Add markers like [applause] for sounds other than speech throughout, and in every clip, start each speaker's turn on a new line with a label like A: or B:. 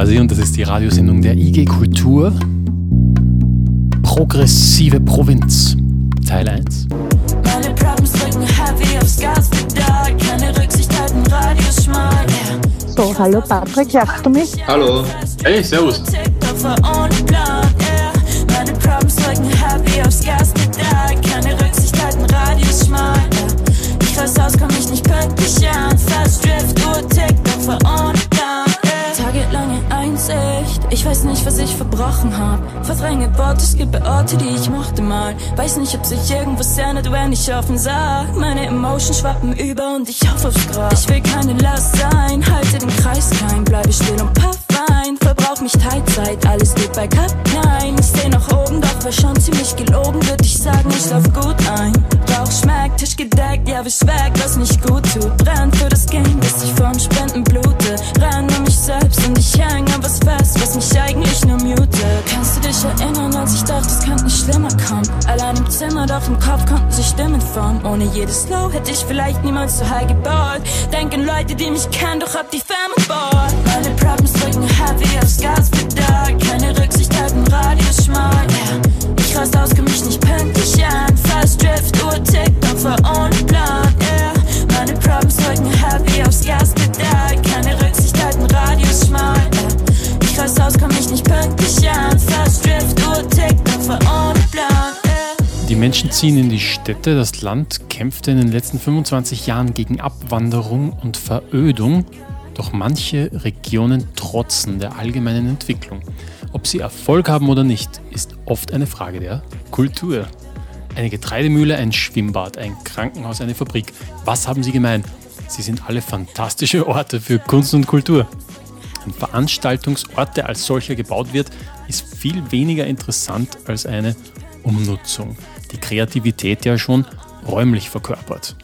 A: quasi und das ist die Radiosendung der IG Kultur. Progressive Provinz, Teil 1. Meine Problems drücken heavy aufs Gaspedal, keine Rücksicht halten, Radius schmal.
B: So, hallo Patrick, hörst du mich?
C: Hallo. Hey, servus. Meine ich weiß nicht, was ich verbrochen hab. Verdränge Worte, es gibt Orte, die ich mochte mal. Weiß nicht, ob sich irgendwas ändert, wenn ich offen sag. Meine Emotions schwappen über und ich hoffe aufs Grab. Ich will keine Last sein, halte den Kreis klein, bleibe still und puff ein. Verbrauch mich Teilzeit, alles geht bei Cup, nein. Ich steh nach oben, doch war schon ziemlich gelogen, würde ich sagen, ich lauf gut ein. Rauch schmeckt, Tisch gedeckt, ja, wisch weg, was nicht gut tut. Brennt für das Game, Zimmer, doch im Kopf konnten sich Stimmen formen. Ohne jedes Low hätte ich vielleicht niemals so high gebaut. Denken Leute, die mich kennen, doch hab die Femme bored. Meine Problems drücken heavy aufs Gaspedal. Keine Rücksicht halten, Radius schmal. Yeah. Ich rast aus,
A: Menschen ziehen in die Städte. Das Land kämpfte in den letzten 25 Jahren gegen Abwanderung und Verödung. Doch manche Regionen trotzen der allgemeinen Entwicklung. Ob sie Erfolg haben oder nicht, ist oft eine Frage der Kultur. Eine Getreidemühle, ein Schwimmbad, ein Krankenhaus, eine Fabrik. Was haben sie gemein? Sie sind alle fantastische Orte für Kunst und Kultur. Ein Veranstaltungsort, der als solcher gebaut wird, ist viel weniger interessant als eine Umnutzung, die Kreativität ja schon räumlich verkörpert.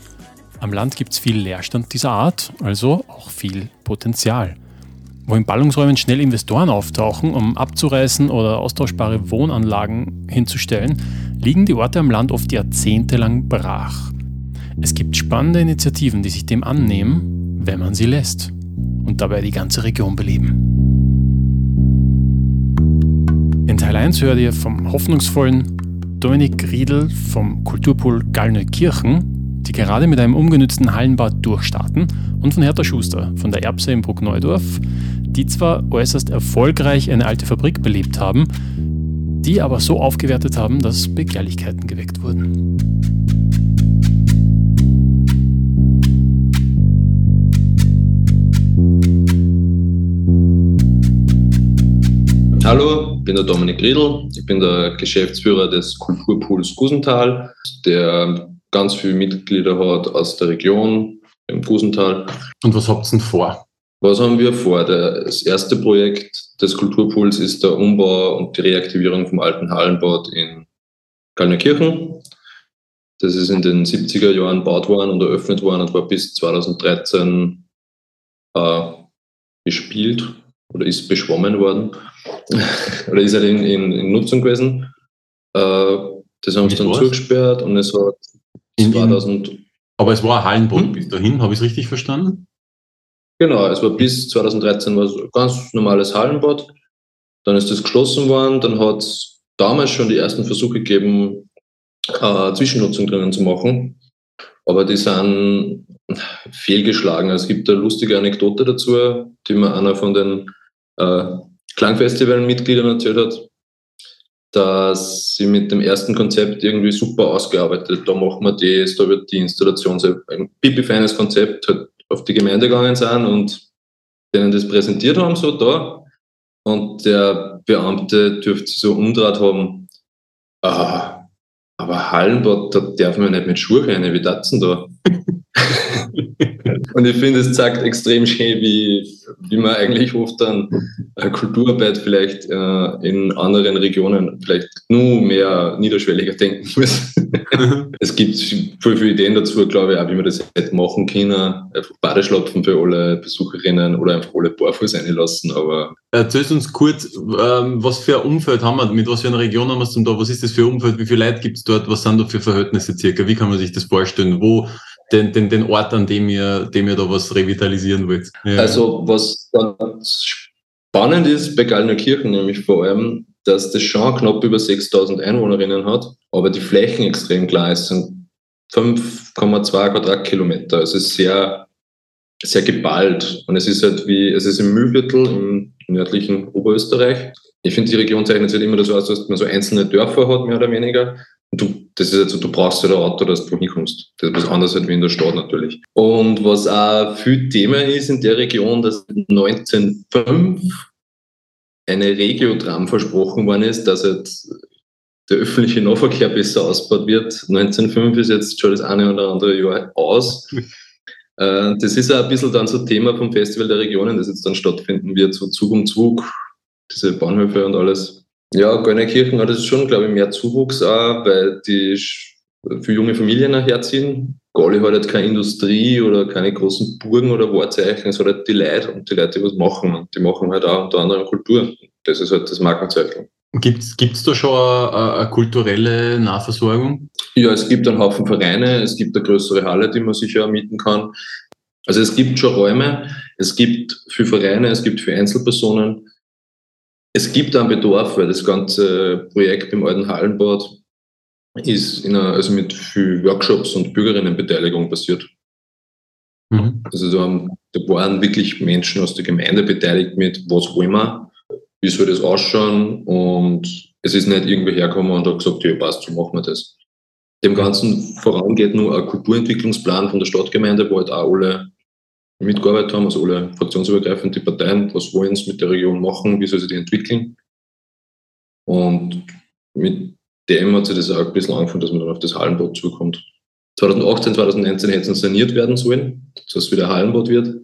A: Am Land gibt es viel Leerstand dieser Art, also auch viel Potenzial. Wo in Ballungsräumen schnell Investoren auftauchen, um abzureißen oder austauschbare Wohnanlagen hinzustellen, liegen die Orte am Land oft jahrzehntelang brach. Es gibt spannende Initiativen, die sich dem annehmen, wenn man sie lässt und dabei die ganze Region beleben. In Teil 1 hört ihr vom hoffnungsvollen Dominik Riedel vom Kulturpool Gallneukirchen die gerade mit einem umgenützten Hallenbad durchstarten, und von Hertha Schuster von der Erbse in Bruckneudorf, die zwar äußerst erfolgreich eine alte Fabrik belebt haben, die aber so aufgewertet haben, dass Begehrlichkeiten geweckt wurden.
C: Hallo, bin der Dominik Riedl, ich bin der Geschäftsführer des Kulturpools Gusenthal, der ganz viele Mitglieder hat aus der Region im Gusental.
A: Und was habt ihr denn vor?
C: Was haben wir vor? Das erste Projekt des Kulturpools ist der Umbau und die Reaktivierung vom alten Hallenbad in Kalnerkirchen. Das ist in den 70er Jahren gebaut worden und eröffnet worden und war bis 2013 äh, bespielt oder ist beschwommen worden [laughs] oder ist halt in, in, in Nutzung gewesen. Äh, das haben sie dann zugesperrt und es hat
A: in, 2000. Aber es war ein Hallenbad hm? bis dahin, habe ich es richtig verstanden?
C: Genau, es war bis 2013 war es ein ganz normales Hallenbad. Dann ist das geschlossen worden. Dann hat es damals schon die ersten Versuche gegeben, äh, Zwischennutzung drinnen zu machen. Aber die sind fehlgeschlagen. Also es gibt eine lustige Anekdote dazu, die mir einer von den äh, Klangfestival-Mitgliedern erzählt hat dass sie mit dem ersten Konzept irgendwie super ausgearbeitet. Da machen wir das, da wird die Installation so ein pipi-feines Konzept halt auf die Gemeinde gegangen sind und denen das präsentiert haben, so da. Und der Beamte dürfte so umdraht haben, ah, aber Hallenbad, da darf man nicht mit Schuhe rein, wie das denn da? [laughs] Und ich finde, es zeigt extrem schön, wie, wie man eigentlich oft dann Kulturarbeit vielleicht äh, in anderen Regionen vielleicht nur mehr niederschwelliger denken muss. [laughs] es gibt viel, viele Ideen dazu, glaube ich, auch wie man das hätte machen können. Einfach Badeschlapfen für alle Besucherinnen oder einfach alle barfuß reinlassen. Aber
A: Erzähl uns kurz, ähm, was für ein Umfeld haben wir, mit was für einer Region haben wir es denn da? Was ist das für ein Umfeld? Wie viele Leute gibt es dort? Was sind da für Verhältnisse circa? Wie kann man sich das vorstellen? Wo den, den, den Ort, an dem ihr, dem ihr da was revitalisieren wollt.
C: Ja. Also was
D: Spannend ist bei Gallnerkirchen nämlich vor allem, dass das schon knapp über 6000 Einwohnerinnen hat, aber die Flächen extrem klein sind 5,2 Quadratkilometer. Also sehr, sehr geballt. Und es ist halt wie, es ist im Mühlviertel im nördlichen Oberösterreich. Ich finde, die Region zeichnet sich halt immer so aus, dass man so einzelne Dörfer hat, mehr oder weniger. Du, das ist also, du brauchst halt ein Auto, dass du hinkommst. Das ist was anderes wie in der Stadt natürlich. Und was auch viel Thema ist in der Region, dass 1905 eine Regiotram versprochen worden ist, dass halt der öffentliche Nahverkehr besser ausgebaut wird. 1905 ist jetzt schon das eine oder andere Jahr aus. [laughs] Äh, das ist auch ein bisschen dann so Thema vom Festival der Regionen, das jetzt dann stattfinden wird, so Zug um Zug, diese Bahnhöfe und alles. Ja, Gönnekirchen hat es schon, glaube ich, mehr Zuwuchs auch, weil die für junge Familien herziehen. Gali hat halt keine Industrie oder keine großen Burgen oder Wahrzeichen, es hat halt die Leute und die Leute, die was machen. Und die machen halt auch unter anderem Kultur. Das ist halt das Markenzeichen.
E: Gibt es da schon eine, eine, kulturelle Nahversorgung?
D: Ja, es gibt einen Haufen Vereine, es gibt eine größere Halle, die man sicher mieten kann. Also es gibt schon Räume, es gibt für Vereine, es gibt für Einzelpersonen. Es gibt einen Bedarf, weil das ganze Projekt im alten Hallenbad ist in einer, also mit viel Workshops und Bürgerinnenbeteiligung passiert. Mhm. Also da, haben, da waren wirklich Menschen aus der Gemeinde beteiligt mit, was wollen wir, wie soll das ausschauen und es ist nicht irgendwie hergekommen und hat gesagt, ja passt, so machen wir das. Dem Ganzen voran geht nur ein Kulturentwicklungsplan von der Stadtgemeinde, wo halt auch alle mitgearbeitet haben, also alle fraktionsübergreifend die Parteien, was wollen sie mit der Region machen, wie soll sie die entwickeln. Und mit dem hat sich das auch ein bisschen angefangen, dass man dann auf das Hallenbad zukommt. 2018, 2019 hätte es saniert werden sollen, dass es wieder Hallenbad wird.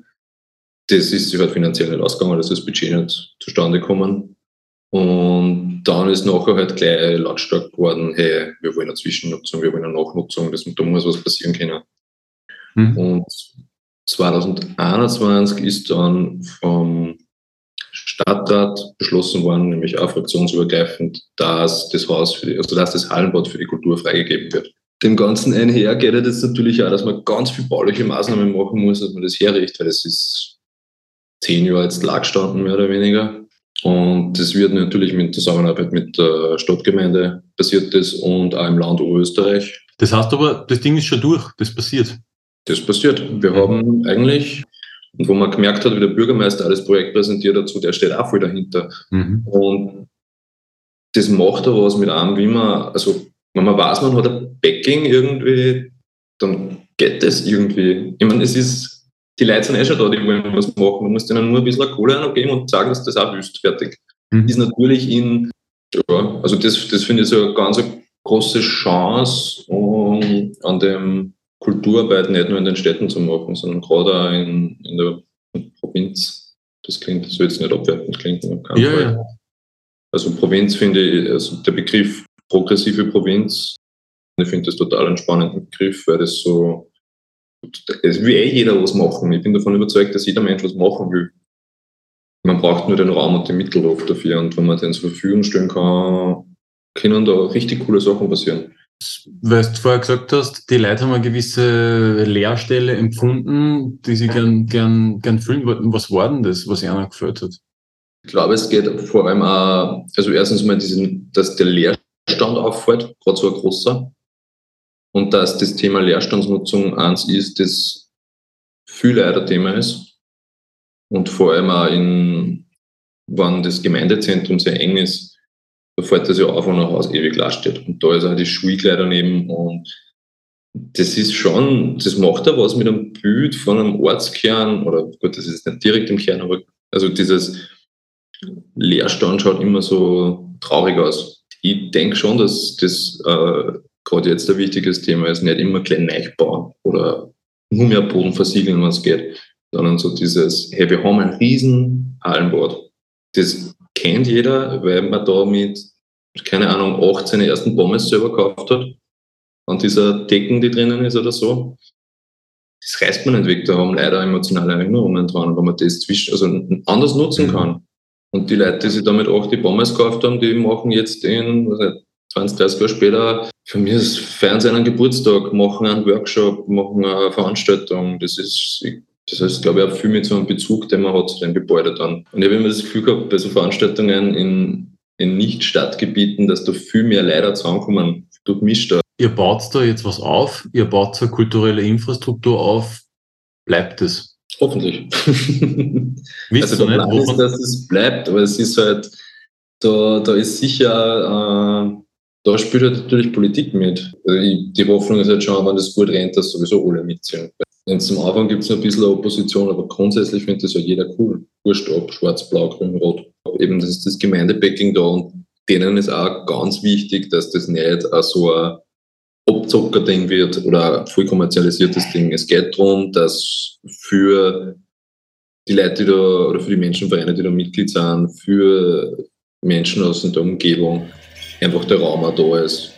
D: Das ist sich halt finanziell nicht ausgegangen, dass das Budget nicht zustande gekommen. Und dann ist nachher halt gleich lautstark geworden, hey, wir wollen eine Zwischennutzung, wir wollen eine Nachnutzung, das, da muss was passieren können. Mhm. Und 2021 ist dann vom Stadtrat beschlossen worden, nämlich auch fraktionsübergreifend, dass das Haus für die, also dass das Hallenbad für die Kultur freigegeben wird. Dem Ganzen einher geht jetzt natürlich auch, dass man ganz viel bauliche Maßnahmen machen muss, dass man das herrichtet, weil es ist zehn Jahre jetzt lag gestanden, mehr oder weniger. Und das wird natürlich mit Zusammenarbeit mit der Stadtgemeinde passiert das und auch im Land Oberösterreich.
E: Das heißt aber, das Ding ist schon durch, das passiert.
D: Das passiert. Wir mhm. haben eigentlich, und wo man gemerkt hat, wie der Bürgermeister alles Projekt präsentiert dazu, der steht auch voll dahinter. Mhm. Und das macht auch was mit einem, wie man, also wenn man weiß, man hat ein Backing irgendwie, dann geht das irgendwie. Ich meine, es ist, die Leute sind eh schon da, die wollen was machen. Man muss denen nur ein bisschen Kohle geben und sagen, dass das auch wüsst, fertig. Mhm. Ist natürlich in, ja, also das, das finde ich so eine ganz große Chance um, an dem Kulturarbeit nicht nur in den Städten zu machen, sondern gerade auch in, in der Provinz. Das klingt, das soll jetzt nicht abwertend klingen. Ja, ja. Also Provinz finde ich, also der Begriff progressive Provinz, ich finde das total einen spannenden Begriff, weil das so, es will eh jeder was machen. Ich bin davon überzeugt, dass jeder Mensch was machen will. Man braucht nur den Raum und die Mittel dafür. Und wenn man den zur Verfügung stellen kann, können da richtig coole Sachen passieren
E: weil du vorher gesagt hast, die Leute haben eine gewisse Leerstelle empfunden, die sie gern, gern, gern füllen wollten. Was war denn das, was ihnen gefällt hat?
D: Ich glaube, es geht vor allem auch, also erstens mal, diesen, dass der Leerstand auffällt, gerade so ein großer. Und dass das Thema Leerstandsnutzung eins ist, das viel leider Thema ist. Und vor allem auch in, wann das Gemeindezentrum sehr eng ist, da fällt das ja auf, wenn ein Haus ewig leer steht. Und da ist auch die Schule gleich daneben und das ist schon, das macht ja was mit einem Bild von einem Ortskern, oder gut, das ist nicht direkt im Kern, aber also dieses Leerstand schaut immer so traurig aus. Ich denke schon, dass das äh, gerade jetzt ein wichtiges Thema ist, nicht immer klein bauen oder nur mehr Boden versiegeln, wenn es geht, sondern so dieses, hey, wir haben ein riesen Hallenbad. Das kennt jeder, weil man da mit, keine Ahnung, 18 ersten Pommes selber gekauft hat. Und dieser Decken, die drinnen ist oder so. Das reißt man nicht weg. Da haben leider emotionale Erinnerungen dran, wenn man das zwischen, also anders nutzen mhm. kann. Und die Leute, die sich damit auch die Pommes gekauft haben, die machen jetzt in, was nicht, 20, 30 Jahre später, für mich ist Fernsehen einen Geburtstag, machen einen Workshop, machen eine Veranstaltung. Das ist, ich
F: Das heißt, glaube ich, auch viel mit so einem Bezug, den man hat zu dem Gebäude dann. Und ich habe immer das Gefühl gehabt, bei so Veranstaltungen in, in Nicht-Stadtgebieten, dass da viel mehr Leute zusammenkommen, durchmischt.
E: Ihr baut da jetzt was auf, ihr baut so eine kulturelle Infrastruktur auf, bleibt es?
F: Hoffentlich. [laughs] Also der
E: nicht,
F: Plan ist, dass es bleibt, aber es ist halt, da, da ist sicher, äh, da spielt halt natürlich Politik mit. Also die Hoffnung ist halt schon, wenn das gut rennt, dass sowieso alle mitziehen. Ganz am Anfang gibt es noch ein bisschen Opposition, aber grundsätzlich findet das ja jeder cool. Wurscht ob schwarz, blau, grün, rot. Eben das ist das Gemeindebacking da und denen ist auch ganz wichtig, dass das nicht so ein Abzocker-Ding wird oder ein voll kommerzialisiertes Ding. Es geht darum, dass für die Leute, die da, oder für die Menschenvereine, die da Mitglied sind, für Menschen aus der Umgebung einfach der Raum auch da ist.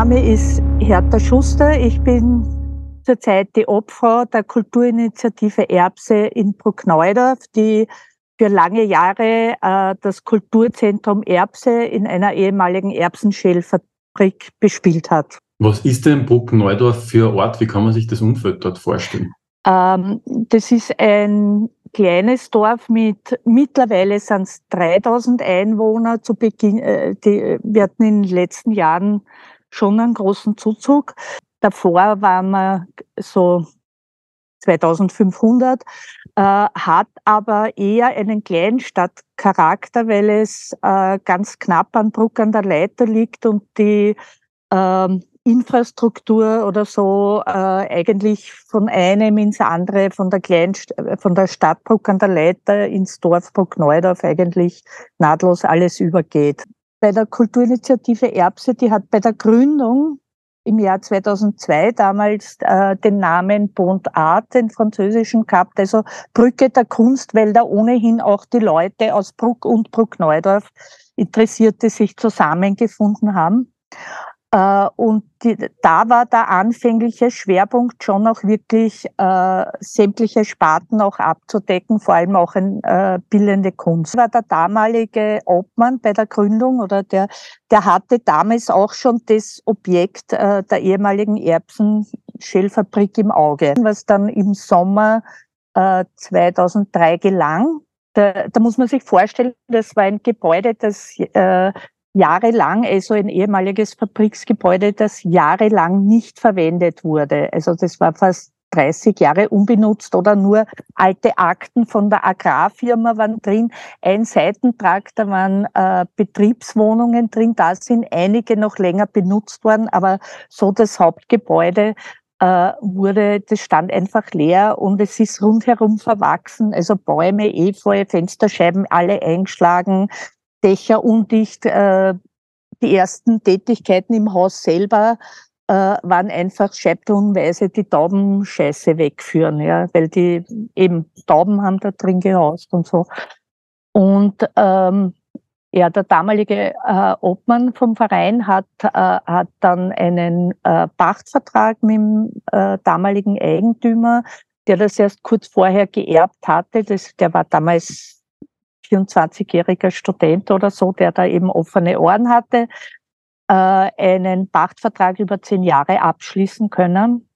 B: Name ist Hertha Schuster. Ich bin zurzeit die Obfrau der Kulturinitiative Erbse in Bruckneudorf, die für lange Jahre äh, das Kulturzentrum Erbse in einer ehemaligen Erbsenschälfabrik bespielt hat.
E: was ist denn Bruck-Neudorf für ein Ort? Wie kann man sich das Umfeld dort vorstellen?
B: Ähm, das ist ein kleines Dorf mit, mittlerweile sind es 3000 Einwohner zu Beginn, äh, die, wir hatten in den letzten Jahren schon einen großen Zuzug. Davor waren wir so 2500, äh, hat aber eher einen Kleinstadtcharakter, weil es äh, ganz knapp an Bruck an der Leiter liegt und die ähm, Infrastruktur oder so äh, eigentlich von einem ins andere, von der Kleinst von der Stadtbruck an der Leiter ins Dorf Bruck-Neudorf eigentlich nahtlos alles übergeht. Bei der Kulturinitiative Erbse, die hat bei der Gründung im Jahr 2002 damals äh, den Namen Bond Art, den französischen, gehabt, also Brücke der Kunst, weil da ohnehin auch die Leute aus Bruck und Bruck-Neudorf Interessierte sich zusammengefunden haben. Äh, und die, da war der anfängliche Schwerpunkt schon auch wirklich äh, sämtliche Sparten auch abzudecken, vor allem auch in äh, bildende Kunst. War der damalige Obmann bei der Gründung oder der, der hatte damals auch schon das Objekt äh, der ehemaligen Erbsen-Schellfabrik im Auge, was dann im Sommer äh, 2003 gelang. Da, da muss man sich vorstellen, das war ein Gebäude, das äh, jahrelang, also ein ehemaliges Fabriksgebäude, das jahrelang nicht verwendet wurde. Also das war fast 30 Jahre unbenutzt oder nur alte Akten von der Agrarfirma waren drin. Ein Seitentrakt, da waren äh, Betriebswohnungen drin, da sind einige noch länger benutzt worden, aber so das Hauptgebäude äh, wurde, das stand einfach leer und es ist rundherum verwachsen, also Bäume, Efeu, Fensterscheiben, alle eingeschlagen, Dächer undicht. Äh, die ersten Tätigkeiten im Haus selber äh, waren einfach scheibtelnweise die Taubenscheiße wegführen, ja, weil die eben Tauben haben da drin gehaust und so. Und ähm, ja, der damalige äh, Obmann vom Verein hat, äh, hat dann einen äh, Pachtvertrag mit dem äh, damaligen Eigentümer, der das erst kurz vorher geerbt hatte. Das, der war damals 24-jähriger Student oder so, der da eben offene Ohren hatte, äh, einen Pachtvertrag über zehn Jahre abschließen können.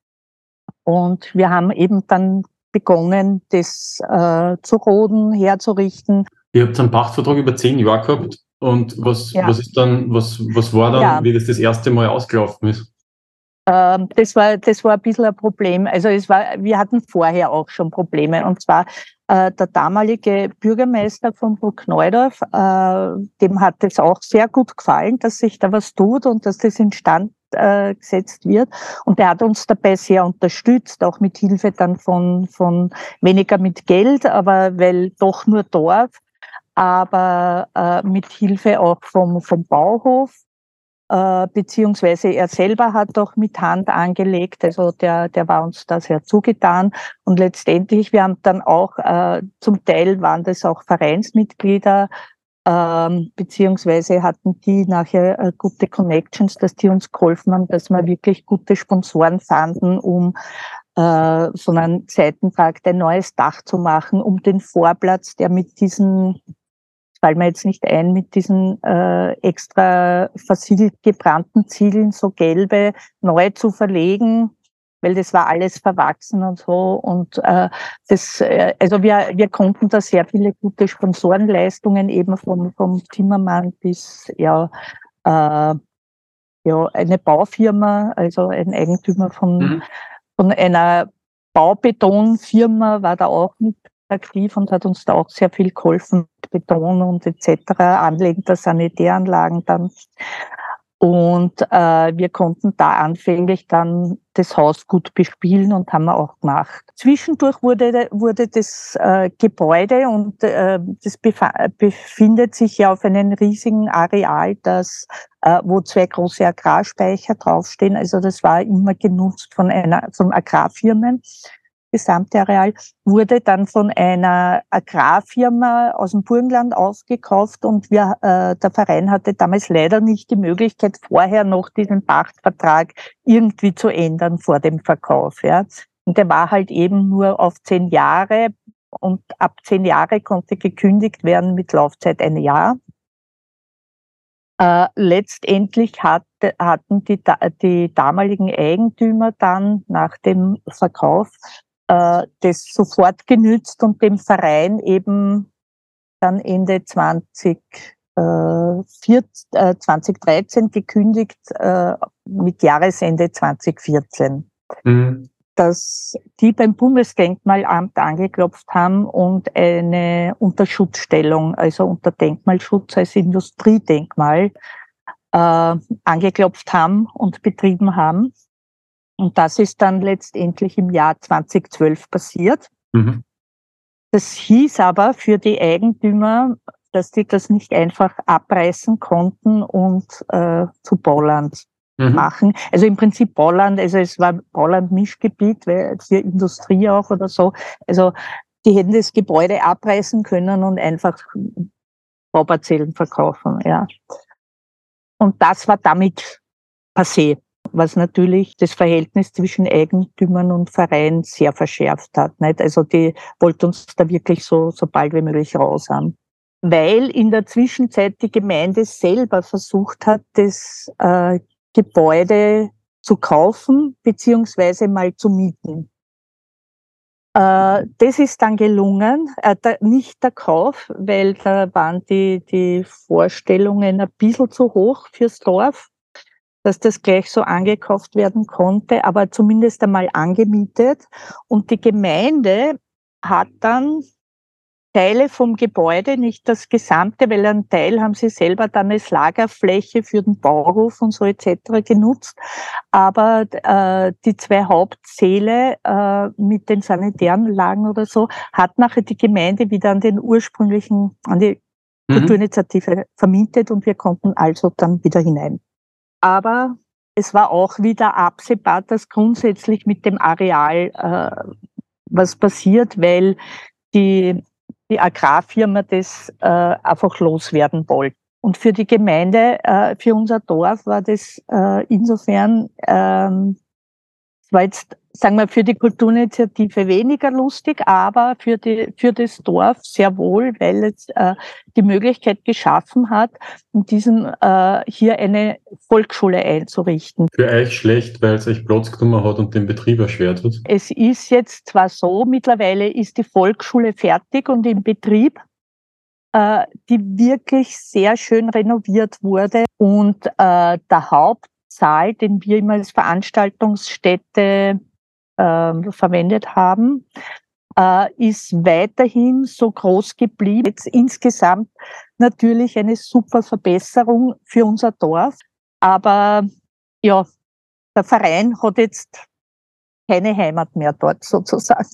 B: Und wir haben eben dann begonnen, das äh, zu roden, herzurichten.
E: Ihr habt einen Pachtvertrag über zehn Jahre gehabt und was, ja. was ist dann, was, was war dann, ja. wie das das erste Mal ausgelaufen ist?
B: Ähm, das war, das war ein bisschen ein Problem. Also es war, wir hatten vorher auch schon Probleme. Und zwar der damalige Bürgermeister von Bruckneudorf, äh, dem hat es auch sehr gut gefallen, dass sich da was tut und dass das instand äh, gesetzt wird. Und er hat uns dabei sehr unterstützt, auch mit Hilfe dann von, von weniger mit Geld, aber weil doch nur Dorf, aber äh, mit Hilfe auch vom, vom Bauhof äh, beziehungsweise er selber hat doch mit Hand angelegt, also der, der war uns da sehr zugetan. Und letztendlich, wir haben dann auch, äh, zum Teil waren das auch Vereinsmitglieder, ähm, beziehungsweise hatten die nachher äh, gute Connections, dass die uns geholfen haben, dass wir wirklich gute Sponsoren fanden, um äh, so einen Seitentrakt ein neues Dach zu machen, um den Vorplatz, der mit diesen fallen mir jetzt nicht ein, mit diesen äh, extra versiegelt gebrannten Ziegeln, so gelbe, neu zu verlegen, weil das war alles verwachsen und so. Und äh, das, äh, also wir, wir konnten da sehr viele gute Sponsorenleistungen eben vom, vom Zimmermann bis ja, äh, ja eine Baufirma, also ein Eigentümer von, mhm. von einer Baubetonfirma war da auch mit aktiv und hat uns da auch sehr viel geholfen, Beton und etc., Anlegen der Sanitäranlagen dann. Und äh, wir konnten da anfänglich dann das Haus gut bespielen und haben wir auch gemacht. Zwischendurch wurde, wurde das äh, Gebäude und äh, das befindet sich ja auf einem riesigen Areal, das, äh, wo zwei große Agrarspeicher draufstehen. Also das war immer genutzt von einer, von Agrarfirmen gesamte Areal, wurde dann von einer Agrarfirma aus dem Burgenland aufgekauft und wir, äh, der Verein hatte damals leider nicht die Möglichkeit, vorher noch diesen Pachtvertrag irgendwie zu ändern vor dem Verkauf. Ja. Und der war halt eben nur auf zehn Jahre und ab zehn Jahre konnte gekündigt werden mit Laufzeit ein Jahr. Äh, letztendlich hat, hatten die, die damaligen Eigentümer dann nach dem Verkauf das sofort genützt und dem Verein eben dann Ende 20, äh, 2013 gekündigt äh, mit Jahresende 2014. Mhm. dass die beim Bundesdenkmalamt angeklopft haben und eine Unterschutzstellung, also unter Denkmalschutz als Industriedenkmal, äh, angeklopft haben und betrieben haben. Und das ist dann letztendlich im Jahr 2012 passiert. Mhm. Das hieß aber für die Eigentümer, dass die das nicht einfach abreißen konnten und äh, zu Bauland mhm. machen. Also im Prinzip Bauland, also es war Bauland-Mischgebiet, weil für Industrie auch oder so. Also die hätten das Gebäude abreißen können und einfach Bauparzellen verkaufen, ja. Und das war damit passé, was natürlich das Verhältnis zwischen Eigentümern und Verein sehr verschärft hat. Nicht? Also die wollten uns da wirklich so, so bald wie möglich raus haben. Weil in der Zwischenzeit die Gemeinde selber versucht hat, das äh, Gebäude zu kaufen beziehungsweise mal zu mieten. Äh, das ist dann gelungen, äh, nicht der Kauf, weil da waren die, die Vorstellungen ein bisschen zu hoch fürs Dorf, dass das gleich so angekauft werden konnte, aber zumindest einmal angemietet. Und die Gemeinde hat dann Teile vom Gebäude, nicht das gesamte, weil ein Teil haben sie selber dann als Lagerfläche für den Bauhof und so etc. genutzt. Aber äh, die zwei Hauptsäle äh, mit den Sanitäranlagen oder so hat nachher die Gemeinde wieder an den ursprünglichen, an die mhm. Kulturinitiative vermietet und wir konnten also dann wieder hinein. Aber es war auch wieder absehbar, dass grundsätzlich mit dem Areal äh, was passiert, weil die die Agrarfirma das äh, einfach loswerden wollte. Und für die Gemeinde, äh, für unser Dorf war das äh, insofern, ähm, war jetzt sagen wir, für die Kulturinitiative weniger lustig, aber für, die, für das Dorf sehr wohl, weil es äh, die Möglichkeit geschaffen hat, in diesem äh, hier eine Volksschule einzurichten.
E: Für euch schlecht, weil es euch Platz genommen hat und den Betrieb erschwert hat?
B: Es ist jetzt zwar so, mittlerweile ist die Volksschule fertig und im Betrieb, äh, die wirklich sehr schön renoviert wurde und äh, der Hauptsaal, den wir immer als Veranstaltungsstätte äh, verwendet haben, äh, ist weiterhin so groß geblieben. Jetzt insgesamt natürlich eine super Verbesserung für unser Dorf. Aber ja, der Verein hat jetzt keine Heimat mehr dort sozusagen.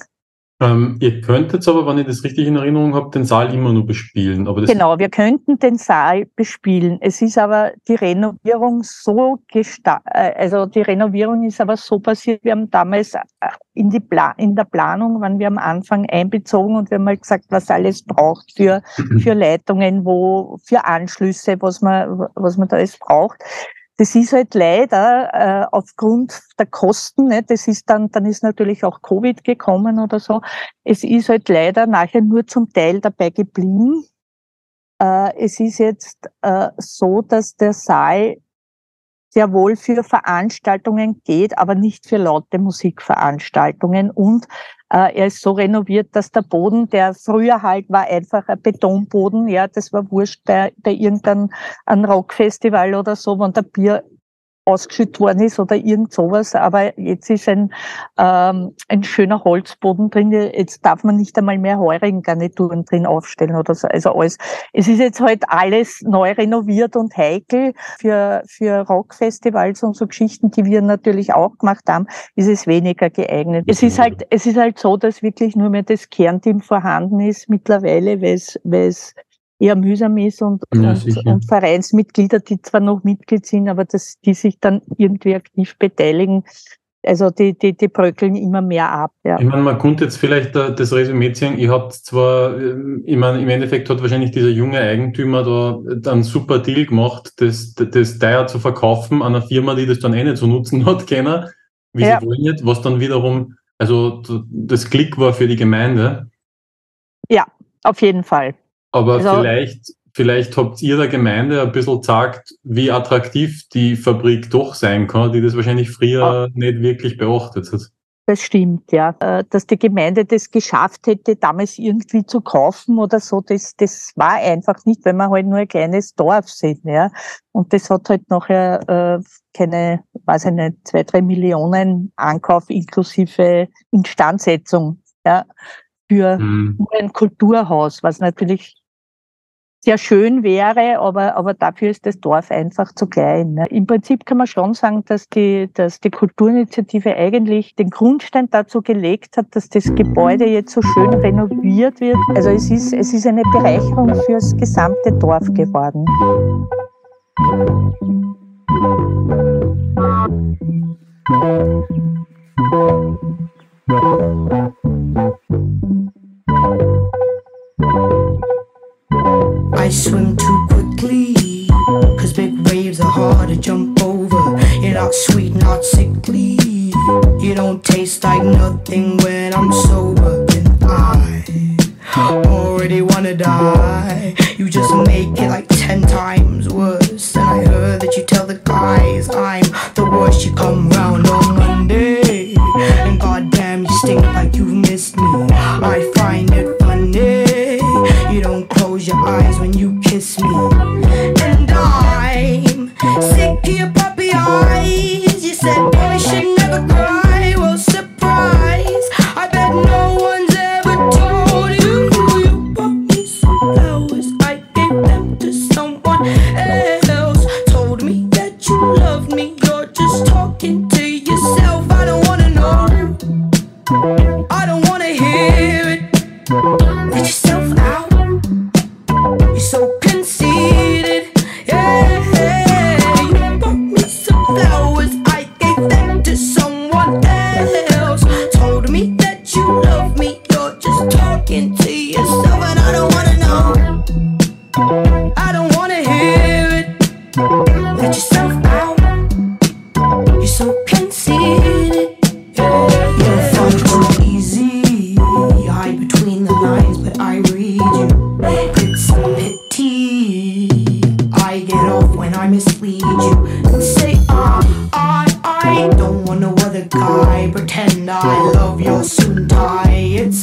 E: Ähm, ihr könntet aber, wenn ich das richtig in Erinnerung habe, den Saal immer nur bespielen.
B: Genau, wir könnten den Saal bespielen. Es ist aber die Renovierung so gesta äh, also die Renovierung ist aber so passiert. Wir haben damals äh, in, die Pla in der Planung, waren wir am Anfang einbezogen und wir haben mal gesagt, was alles braucht für, für Leitungen, wo, für Anschlüsse, was man, was man da alles braucht das ist halt leider äh, aufgrund der Kosten, ne, das ist dann, dann ist natürlich auch Covid gekommen oder so. Es ist halt leider nachher nur zum Teil dabei geblieben. Äh, es ist jetzt äh, so, dass der Saal sehr wohl für Veranstaltungen geht, aber nicht für laute Musikveranstaltungen. Und äh, er ist so renoviert, dass der Boden, der früher halt war einfach ein Betonboden, ja, das war wurscht bei, bei irgendeinem Rockfestival oder so, wenn der Bier ausgeschüttet worden ist oder irgend sowas. Aber jetzt ist ein, ähm, ein schöner Holzboden drin. Jetzt darf man nicht einmal mehr heurigen Garnituren drin aufstellen oder so. Also alles. Es ist jetzt halt alles neu renoviert und heikel für, für Rockfestivals und so Geschichten, die wir natürlich auch gemacht haben, ist es weniger geeignet. Es ist halt, es ist halt so, dass wirklich nur mehr das Kernteam vorhanden ist mittlerweile, weil es, weil es eher mühsam ist und, ja, und, und, Vereinsmitglieder, die zwar noch Mitglied sind, aber das, die sich dann irgendwie aktiv beteiligen, also die, die, die bröckeln immer mehr ab. Ja.
E: Ich meine, man könnte jetzt vielleicht das Resümee ziehen, ihr habt zwar, ähm, ich meine, im Endeffekt hat wahrscheinlich dieser junge Eigentümer da einen super Deal gemacht, das, das teuer zu verkaufen an einer Firma, die das dann eh nicht zu nutzen [laughs] hat, keiner, wie ja. sie wollen nicht, was dann wiederum, also das Klick war für die Gemeinde.
B: Ja, auf jeden Fall.
E: Aber also, vielleicht, vielleicht habt ihr der Gemeinde ein bisschen gesagt, wie attraktiv die Fabrik doch sein kann, die das wahrscheinlich früher oh. nicht wirklich beachtet hat.
B: Das stimmt, ja. Äh, dass die Gemeinde das geschafft hätte, damals irgendwie zu kaufen oder so, das, das war einfach nicht, weil wir halt nur ein kleines Dorf sind, ja. Und das hat halt nachher äh, keine, weiß ich nicht, zwei, drei Millionen Ankauf inklusive Instandsetzung, ja, für mhm. ein Kulturhaus, was natürlich sehr schön wäre, aber, aber dafür ist das Dorf einfach zu klein. Ne? Im Prinzip kann man schon sagen, dass die, dass die Kulturinitiative eigentlich den Grundstein dazu gelegt hat, dass das Gebäude jetzt so schön renoviert wird. Also es ist, es ist eine Bereicherung fürs gesamte Dorf geworden.
G: I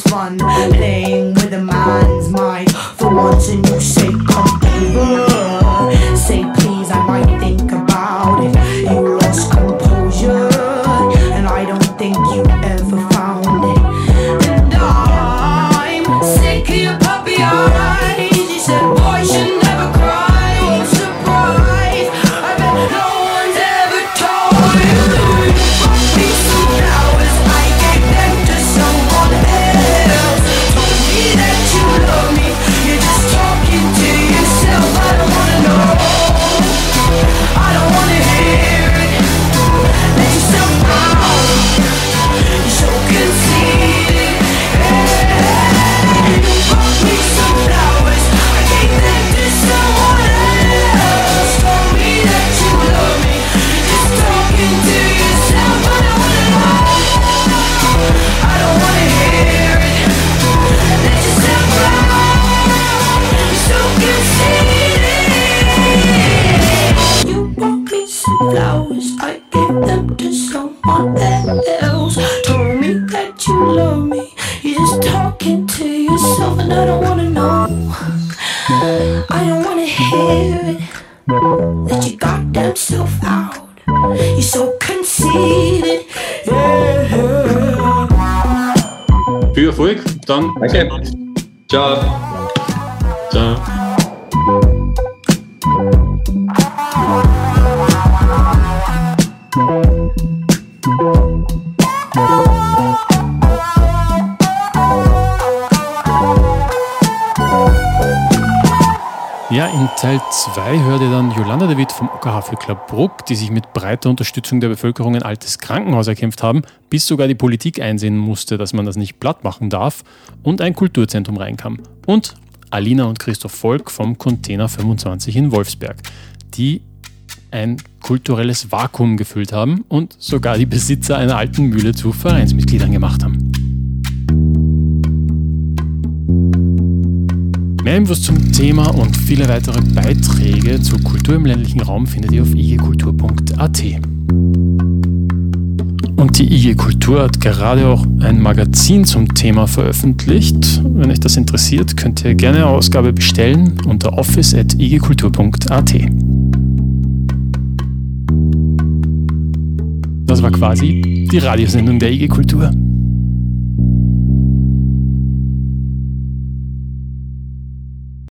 G: fun playing with a man's mind for once, and you
A: OKH Club Bruck, die sich mit breiter Unterstützung der Bevölkerung ein altes Krankenhaus erkämpft haben, bis sogar die Politik einsehen musste, dass man das nicht platt machen darf und ein Kulturzentrum reinkam. Und Alina und Christoph Volk vom Container 25 in Wolfsberg, die ein kulturelles Vakuum gefüllt haben und sogar die Besitzer einer alten Mühle zu Vereinsmitgliedern gemacht haben. Mehr Infos zum Thema und viele weitere Beiträge zur Kultur im ländlichen Raum findet ihr auf igkultur.at. Und die IG Kultur hat gerade auch ein Magazin zum Thema veröffentlicht. Wenn euch das interessiert, könnt ihr gerne eine Ausgabe bestellen unter office.igkultur.at. Das war quasi die Radiosendung der IG Kultur.